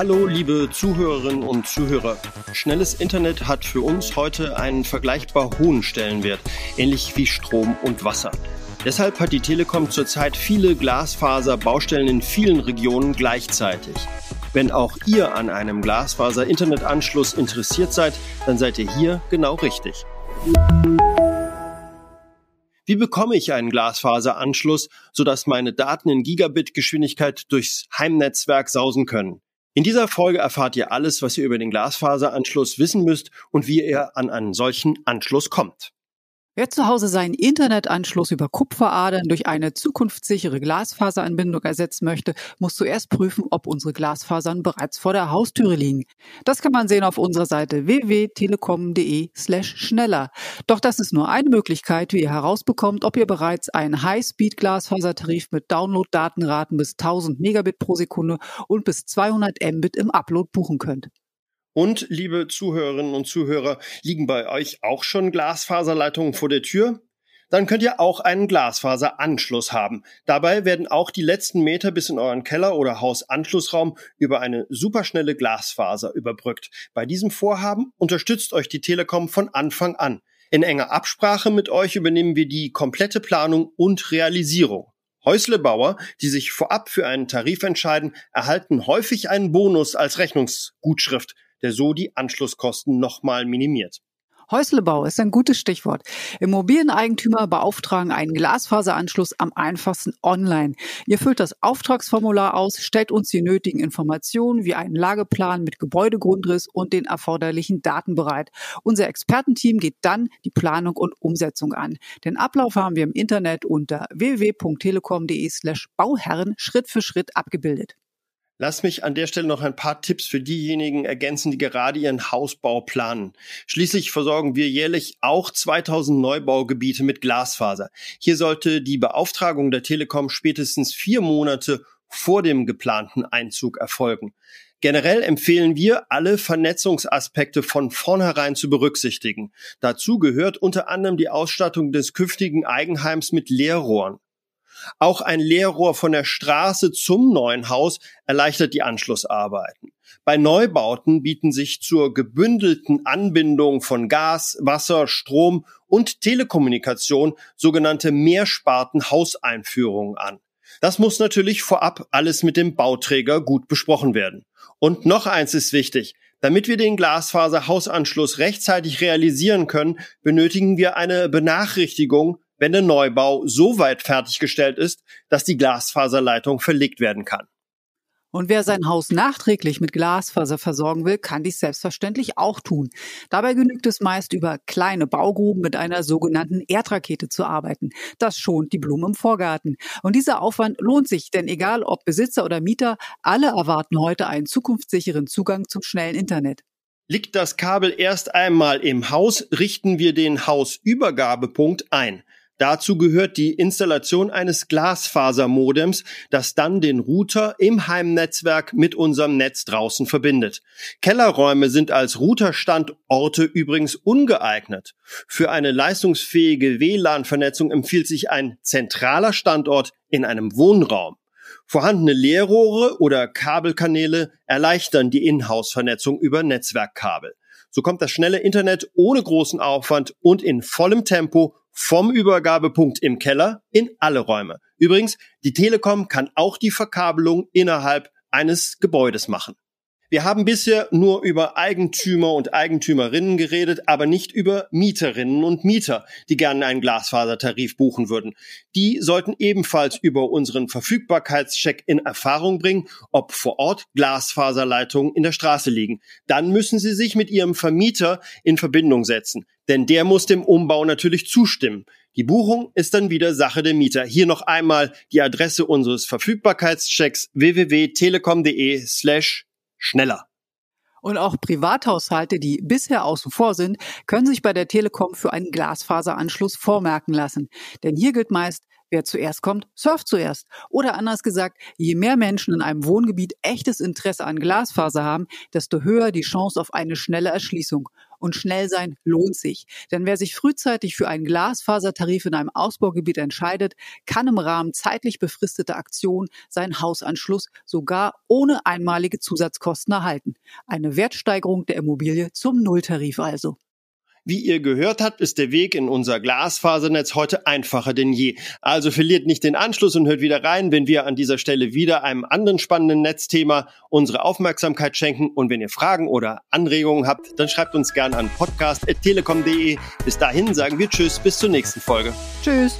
Hallo, liebe Zuhörerinnen und Zuhörer. Schnelles Internet hat für uns heute einen vergleichbar hohen Stellenwert, ähnlich wie Strom und Wasser. Deshalb hat die Telekom zurzeit viele Glasfaserbaustellen in vielen Regionen gleichzeitig. Wenn auch ihr an einem Glasfaser-Internetanschluss interessiert seid, dann seid ihr hier genau richtig. Wie bekomme ich einen Glasfaseranschluss, sodass meine Daten in Gigabit-Geschwindigkeit durchs Heimnetzwerk sausen können? In dieser Folge erfahrt ihr alles, was ihr über den Glasfaseranschluss wissen müsst und wie ihr an einen solchen Anschluss kommt. Wer zu Hause seinen Internetanschluss über Kupferadern durch eine zukunftssichere Glasfaseranbindung ersetzen möchte, muss zuerst prüfen, ob unsere Glasfasern bereits vor der Haustüre liegen. Das kann man sehen auf unserer Seite www.telekom.de slash schneller. Doch das ist nur eine Möglichkeit, wie ihr herausbekommt, ob ihr bereits einen High-Speed-Glasfasertarif mit Download-Datenraten bis 1000 Megabit pro Sekunde und bis 200 Mbit im Upload buchen könnt. Und, liebe Zuhörerinnen und Zuhörer, liegen bei euch auch schon Glasfaserleitungen vor der Tür? Dann könnt ihr auch einen Glasfaseranschluss haben. Dabei werden auch die letzten Meter bis in euren Keller oder Hausanschlussraum über eine superschnelle Glasfaser überbrückt. Bei diesem Vorhaben unterstützt euch die Telekom von Anfang an. In enger Absprache mit euch übernehmen wir die komplette Planung und Realisierung. Häuslebauer, die sich vorab für einen Tarif entscheiden, erhalten häufig einen Bonus als Rechnungsgutschrift der so die Anschlusskosten nochmal minimiert. Häuslebau ist ein gutes Stichwort. Immobilieneigentümer beauftragen einen Glasfaseranschluss am einfachsten online. Ihr füllt das Auftragsformular aus, stellt uns die nötigen Informationen wie einen Lageplan mit Gebäudegrundriss und den erforderlichen Daten bereit. Unser Expertenteam geht dann die Planung und Umsetzung an. Den Ablauf haben wir im Internet unter www.telekom.de slash Bauherren Schritt für Schritt abgebildet. Lass mich an der Stelle noch ein paar Tipps für diejenigen ergänzen, die gerade ihren Hausbau planen. Schließlich versorgen wir jährlich auch 2000 Neubaugebiete mit Glasfaser. Hier sollte die Beauftragung der Telekom spätestens vier Monate vor dem geplanten Einzug erfolgen. Generell empfehlen wir, alle Vernetzungsaspekte von vornherein zu berücksichtigen. Dazu gehört unter anderem die Ausstattung des künftigen Eigenheims mit Leerrohren. Auch ein Leerrohr von der Straße zum neuen Haus erleichtert die Anschlussarbeiten. Bei Neubauten bieten sich zur gebündelten Anbindung von Gas, Wasser, Strom und Telekommunikation sogenannte Mehrsparten-Hauseinführungen an. Das muss natürlich vorab alles mit dem Bauträger gut besprochen werden. Und noch eins ist wichtig. Damit wir den Glasfaser-Hausanschluss rechtzeitig realisieren können, benötigen wir eine Benachrichtigung wenn der Neubau so weit fertiggestellt ist, dass die Glasfaserleitung verlegt werden kann. Und wer sein Haus nachträglich mit Glasfaser versorgen will, kann dies selbstverständlich auch tun. Dabei genügt es meist über kleine Baugruben mit einer sogenannten Erdrakete zu arbeiten. Das schont die Blumen im Vorgarten. Und dieser Aufwand lohnt sich, denn egal ob Besitzer oder Mieter, alle erwarten heute einen zukunftssicheren Zugang zum schnellen Internet. Liegt das Kabel erst einmal im Haus, richten wir den Hausübergabepunkt ein. Dazu gehört die Installation eines Glasfasermodems, das dann den Router im Heimnetzwerk mit unserem Netz draußen verbindet. Kellerräume sind als Routerstandorte übrigens ungeeignet. Für eine leistungsfähige WLAN-Vernetzung empfiehlt sich ein zentraler Standort in einem Wohnraum. Vorhandene Leerrohre oder Kabelkanäle erleichtern die Inhouse-Vernetzung über Netzwerkkabel. So kommt das schnelle Internet ohne großen Aufwand und in vollem Tempo vom Übergabepunkt im Keller in alle Räume. Übrigens, die Telekom kann auch die Verkabelung innerhalb eines Gebäudes machen. Wir haben bisher nur über Eigentümer und Eigentümerinnen geredet, aber nicht über Mieterinnen und Mieter, die gerne einen Glasfasertarif buchen würden. Die sollten ebenfalls über unseren Verfügbarkeitscheck in Erfahrung bringen, ob vor Ort Glasfaserleitungen in der Straße liegen. Dann müssen sie sich mit ihrem Vermieter in Verbindung setzen, denn der muss dem Umbau natürlich zustimmen. Die Buchung ist dann wieder Sache der Mieter. Hier noch einmal die Adresse unseres Verfügbarkeitschecks www.telekom.de slash schneller. Und auch Privathaushalte, die bisher außen vor sind, können sich bei der Telekom für einen Glasfaseranschluss vormerken lassen. Denn hier gilt meist, wer zuerst kommt, surft zuerst. Oder anders gesagt, je mehr Menschen in einem Wohngebiet echtes Interesse an Glasfaser haben, desto höher die Chance auf eine schnelle Erschließung. Und schnell sein lohnt sich. Denn wer sich frühzeitig für einen Glasfasertarif in einem Ausbaugebiet entscheidet, kann im Rahmen zeitlich befristeter Aktion seinen Hausanschluss sogar ohne einmalige Zusatzkosten erhalten. Eine Wertsteigerung der Immobilie zum Nulltarif also. Wie ihr gehört habt, ist der Weg in unser Glasfasernetz heute einfacher denn je. Also verliert nicht den Anschluss und hört wieder rein, wenn wir an dieser Stelle wieder einem anderen spannenden Netzthema unsere Aufmerksamkeit schenken. Und wenn ihr Fragen oder Anregungen habt, dann schreibt uns gerne an podcast.telekom.de. Bis dahin sagen wir Tschüss, bis zur nächsten Folge. Tschüss.